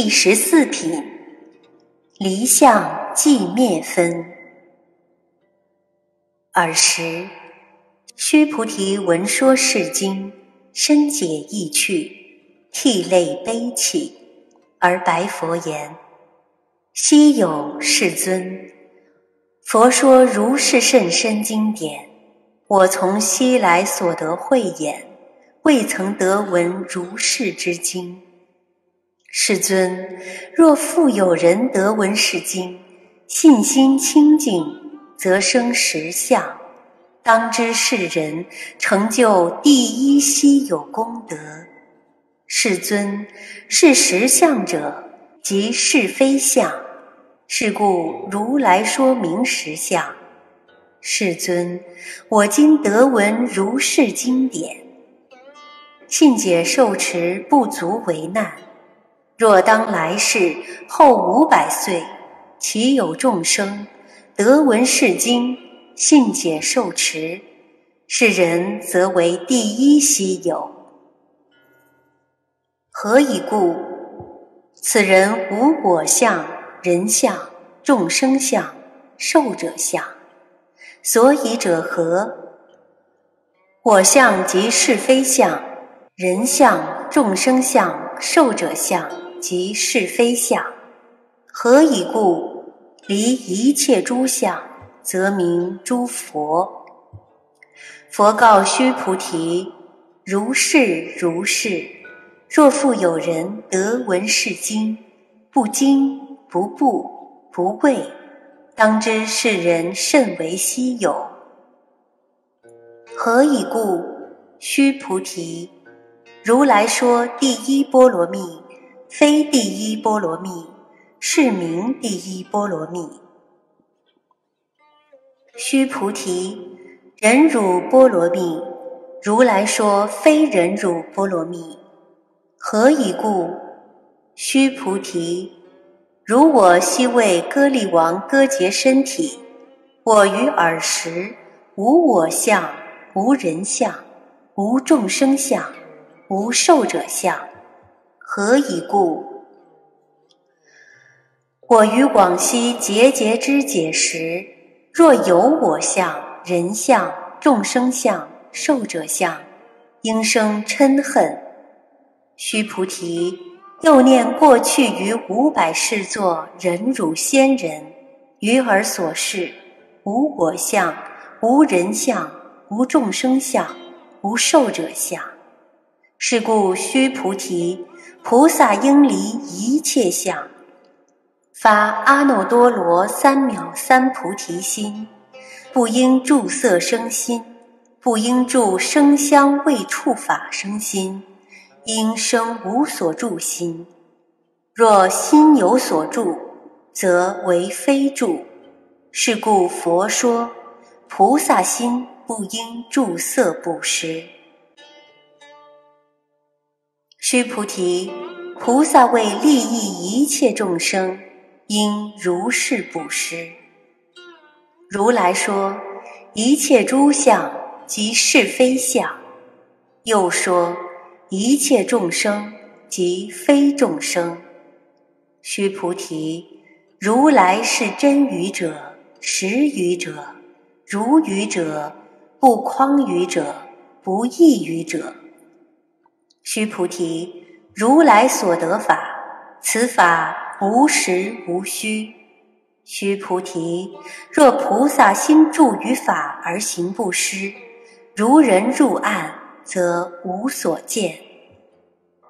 第十四品，离相寂灭分。尔时，须菩提闻说是经，深解意趣，涕泪悲泣，而白佛言：“昔有世尊，佛说如是甚深经典，我从昔来所得慧眼，未曾得闻如是之经。”世尊，若复有人得闻是经，信心清净，则生实相。当知是人成就第一稀有功德。世尊，是实相者，即是非相。是故如来说明实相。世尊，我今得闻如是经典，信解受持不足为难。若当来世后五百岁，其有众生得闻是经，信解受持，是人则为第一稀有。何以故？此人无我相、人相、众生相、寿者相。所以者何？我相即是非相，人相、众生相、寿者相。即是非相，何以故？离一切诸相，则名诸佛。佛告须菩提：如是如是。若复有人得闻是经，不惊不怖不畏，当知是人甚为稀有。何以故？须菩提，如来说第一波罗蜜。非第一波罗蜜，是名第一波罗蜜。须菩提，忍辱波罗蜜，如来说非忍辱波罗蜜。何以故？须菩提，如我昔为歌利王割截身体，我于尔时无我相，无人相，无众生相，无寿者相。何以故？我于往昔节节之解时，若有我相、人相、众生相、寿者相，应生嗔恨。须菩提，又念过去于五百世作忍辱仙人，于尔所示，无我相、无人相、无众生相、无寿者相。是故，须菩提。菩萨应离一切相，发阿耨多罗三藐三菩提心，不应住色生心，不应住声香味触法生心，应生无所住心。若心有所住，则为非住。是故佛说，菩萨心不应住色布施。须菩提，菩萨为利益一切众生，应如是布施。如来说，一切诸相即是非相；又说，一切众生即非众生。须菩提，如来是真语者、实语者、如语者、不诳语者、不异语者。须菩提，如来所得法，此法无实无虚。须菩提，若菩萨心住于法而行不施，如人入暗，则无所见；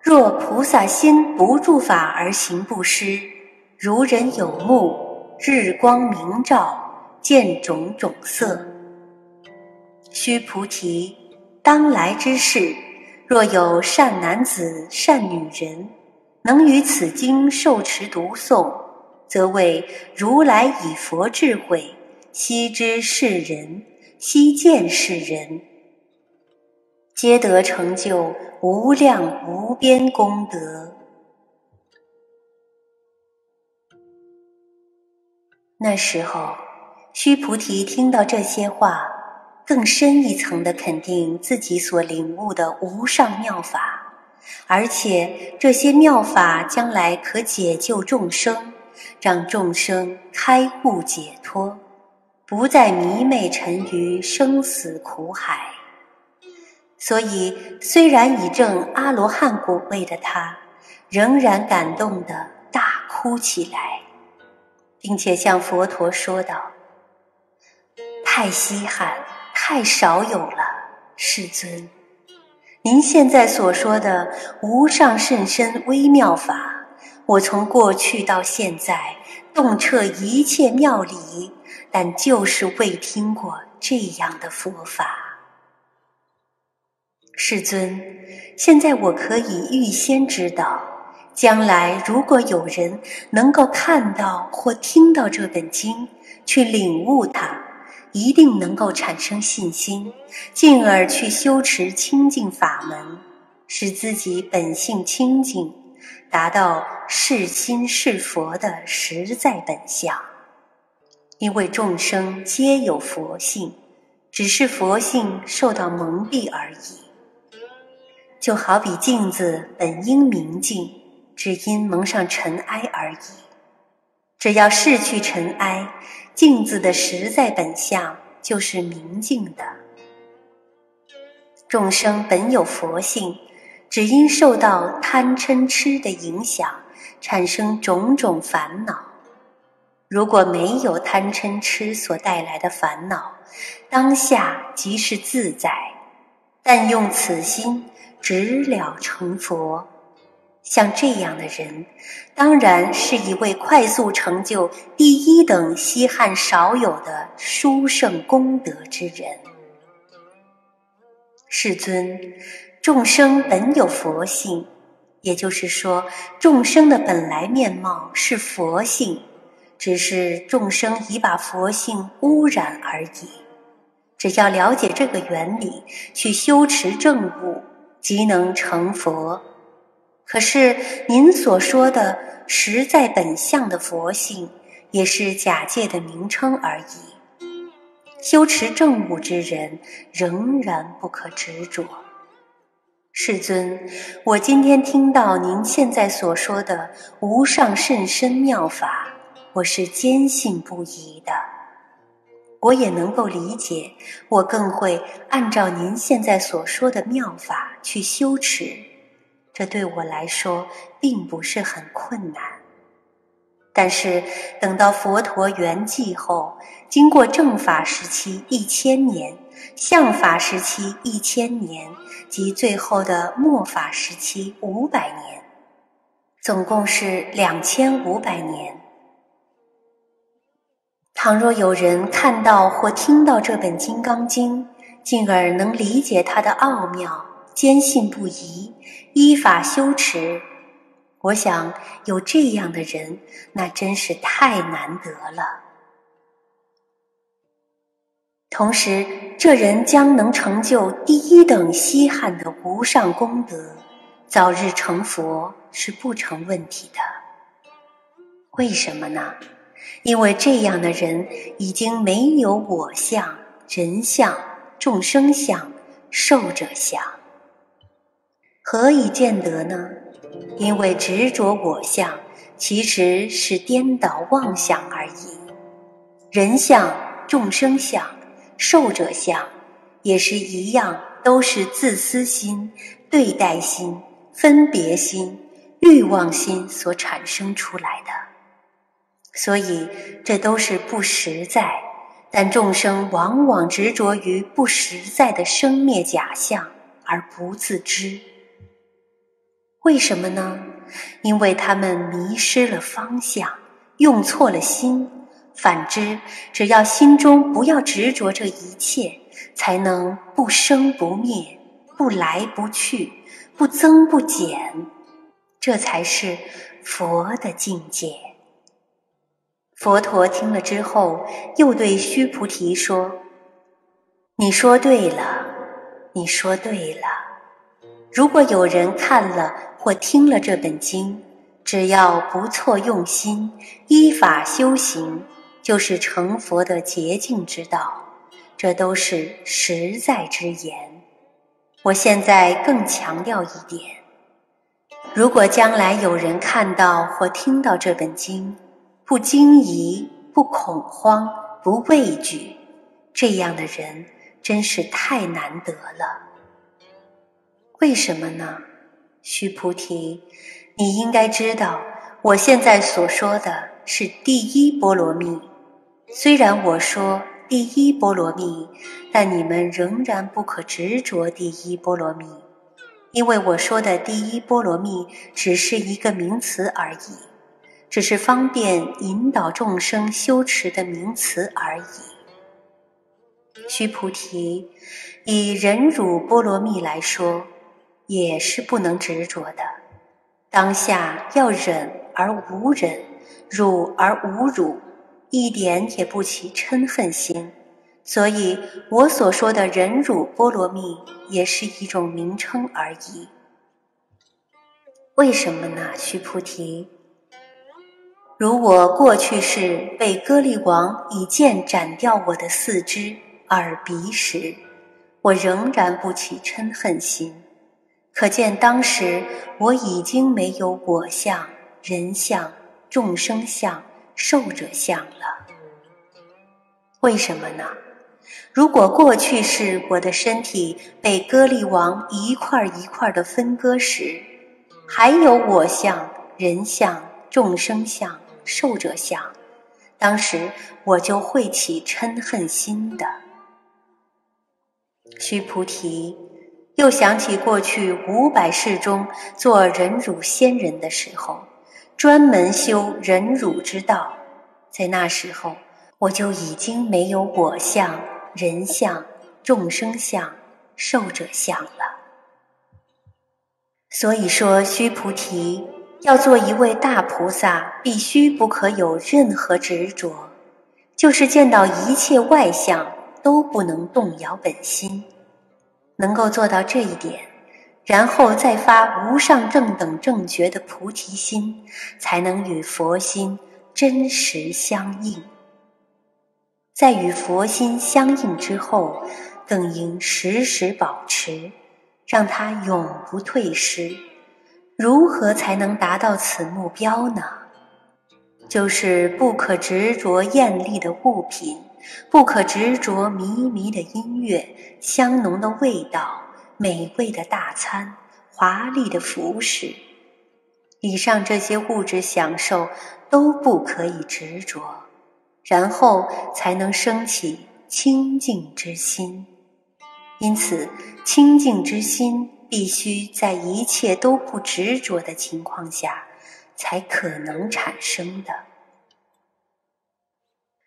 若菩萨心不住法而行不施，如人有目，日光明照，见种种色。须菩提，当来之事。若有善男子、善女人，能于此经受持读诵，则为如来以佛智慧，悉知世人，悉见世人，皆得成就无量无边功德。那时候，须菩提听到这些话。更深一层的肯定自己所领悟的无上妙法，而且这些妙法将来可解救众生，让众生开悟解脱，不再迷昧沉于生死苦海。所以，虽然已证阿罗汉果位的他，仍然感动的大哭起来，并且向佛陀说道：“太稀罕，太少有了，世尊。您现在所说的无上甚深微妙法，我从过去到现在洞彻一切妙理，但就是未听过这样的佛法。”世尊，现在我可以预先知道，将来如果有人能够看到或听到这本经，去领悟它，一定能够产生信心，进而去修持清净法门，使自己本性清净，达到是心是佛的实在本相。因为众生皆有佛性，只是佛性受到蒙蔽而已。就好比镜子本应明净，只因蒙上尘埃而已。只要逝去尘埃，镜子的实在本相就是明净的。众生本有佛性，只因受到贪嗔痴的影响，产生种种烦恼。如果没有贪嗔痴所带来的烦恼，当下即是自在。但用此心。直了成佛，像这样的人，当然是一位快速成就第一等稀罕少有的殊胜功德之人。世尊，众生本有佛性，也就是说，众生的本来面貌是佛性，只是众生已把佛性污染而已。只要了解这个原理，去修持正悟。即能成佛，可是您所说的实在本相的佛性，也是假借的名称而已。修持正悟之人，仍然不可执着。世尊，我今天听到您现在所说的无上甚深妙法，我是坚信不疑的。我也能够理解，我更会按照您现在所说的妙法去修持，这对我来说并不是很困难。但是等到佛陀圆寂后，经过正法时期一千年，相法时期一千年，及最后的末法时期五百年，总共是两千五百年。倘若有人看到或听到这本《金刚经》，进而能理解它的奥妙，坚信不疑，依法修持，我想有这样的人，那真是太难得了。同时，这人将能成就第一等稀罕的无上功德，早日成佛是不成问题的。为什么呢？因为这样的人已经没有我相、人相、众生相、寿者相，何以见得呢？因为执着我相，其实是颠倒妄想而已。人相、众生相、寿者相，也是一样，都是自私心、对待心、分别心、欲望心所产生出来的。所以，这都是不实在，但众生往往执着于不实在的生灭假象而不自知。为什么呢？因为他们迷失了方向，用错了心。反之，只要心中不要执着这一切，才能不生不灭，不来不去，不增不减，这才是佛的境界。佛陀听了之后，又对须菩提说：“你说对了，你说对了。如果有人看了或听了这本经，只要不错用心，依法修行，就是成佛的捷径之道。这都是实在之言。我现在更强调一点：如果将来有人看到或听到这本经，不惊疑、不恐慌、不畏惧，这样的人真是太难得了。为什么呢？须菩提，你应该知道，我现在所说的是第一波罗蜜。虽然我说第一波罗蜜，但你们仍然不可执着第一波罗蜜。因为我说的第一波罗蜜只是一个名词而已，只是方便引导众生修持的名词而已。须菩提，以忍辱波罗蜜来说，也是不能执着的。当下要忍而无忍，辱而无辱，一点也不起嗔恨心。所以，我所说的忍辱波罗蜜也是一种名称而已。为什么呢？须菩提，如我过去世被歌利王以剑斩掉我的四肢、耳、鼻时，我仍然不起嗔恨心，可见当时我已经没有我相、人相、众生相、寿者相了。为什么呢？如果过去是我的身体被歌利王一块一块的分割时，还有我相、人相、众生相、寿者相，当时我就会起嗔恨心的。须菩提，又想起过去五百世中做忍辱仙人的时候，专门修忍辱之道，在那时候我就已经没有我相。人相、众生相、寿者相了。所以说，须菩提，要做一位大菩萨，必须不可有任何执着，就是见到一切外相都不能动摇本心。能够做到这一点，然后再发无上正等正觉的菩提心，才能与佛心真实相应。在与佛心相应之后，更应时时保持，让它永不退失。如何才能达到此目标呢？就是不可执着艳丽的物品，不可执着靡靡的音乐、香浓的味道、美味的大餐、华丽的服饰。以上这些物质享受都不可以执着。然后才能升起清净之心，因此清净之心必须在一切都不执着的情况下才可能产生的。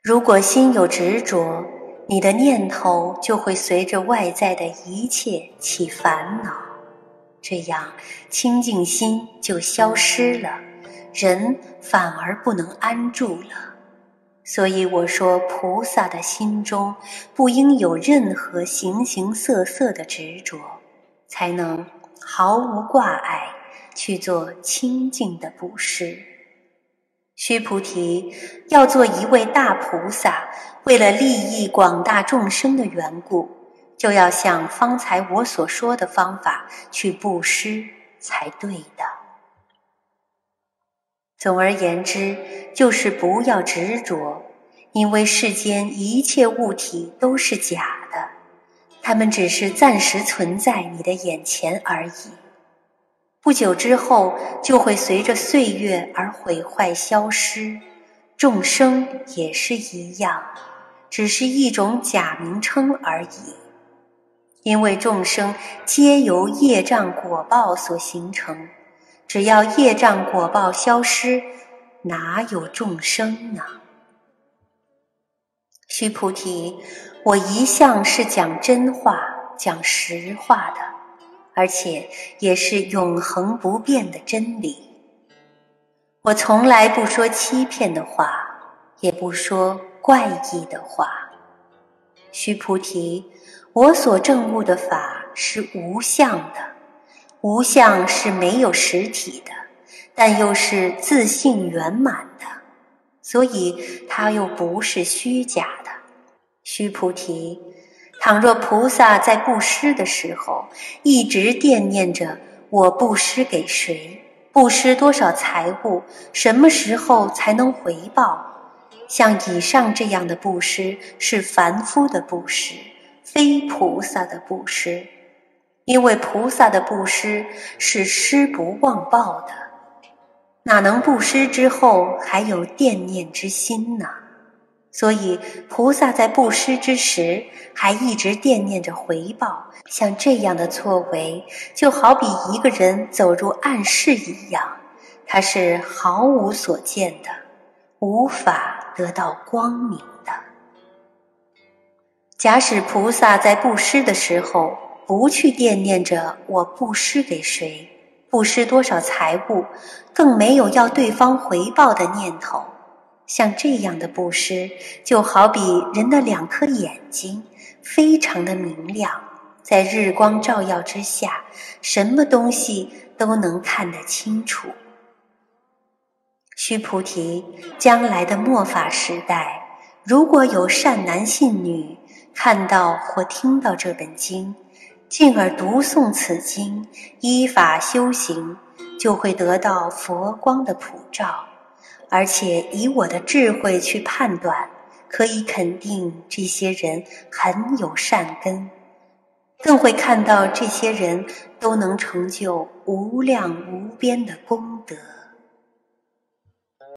如果心有执着，你的念头就会随着外在的一切起烦恼，这样清净心就消失了，人反而不能安住了。所以我说，菩萨的心中不应有任何形形色色的执着，才能毫无挂碍去做清净的布施。须菩提，要做一位大菩萨，为了利益广大众生的缘故，就要像方才我所说的方法去布施才对的。总而言之。就是不要执着，因为世间一切物体都是假的，它们只是暂时存在你的眼前而已。不久之后就会随着岁月而毁坏消失。众生也是一样，只是一种假名称而已。因为众生皆由业障果报所形成，只要业障果报消失。哪有众生呢？须菩提，我一向是讲真话、讲实话的，而且也是永恒不变的真理。我从来不说欺骗的话，也不说怪异的话。须菩提，我所证悟的法是无相的，无相是没有实体的。但又是自信圆满的，所以它又不是虚假的。须菩提，倘若菩萨在布施的时候一直惦念着我布施给谁，布施多少财物，什么时候才能回报？像以上这样的布施是凡夫的布施，非菩萨的布施。因为菩萨的布施是施不忘报的，哪能布施之后还有惦念之心呢？所以菩萨在布施之时还一直惦念着回报。像这样的作为，就好比一个人走入暗室一样，他是毫无所见的，无法得到光明的。假使菩萨在布施的时候，不去惦念着我布施给谁，布施多少财物，更没有要对方回报的念头。像这样的布施，就好比人的两颗眼睛，非常的明亮，在日光照耀之下，什么东西都能看得清楚。须菩提，将来的末法时代，如果有善男信女看到或听到这本经，进而读诵此经，依法修行，就会得到佛光的普照。而且以我的智慧去判断，可以肯定这些人很有善根，更会看到这些人都能成就无量无边的功德。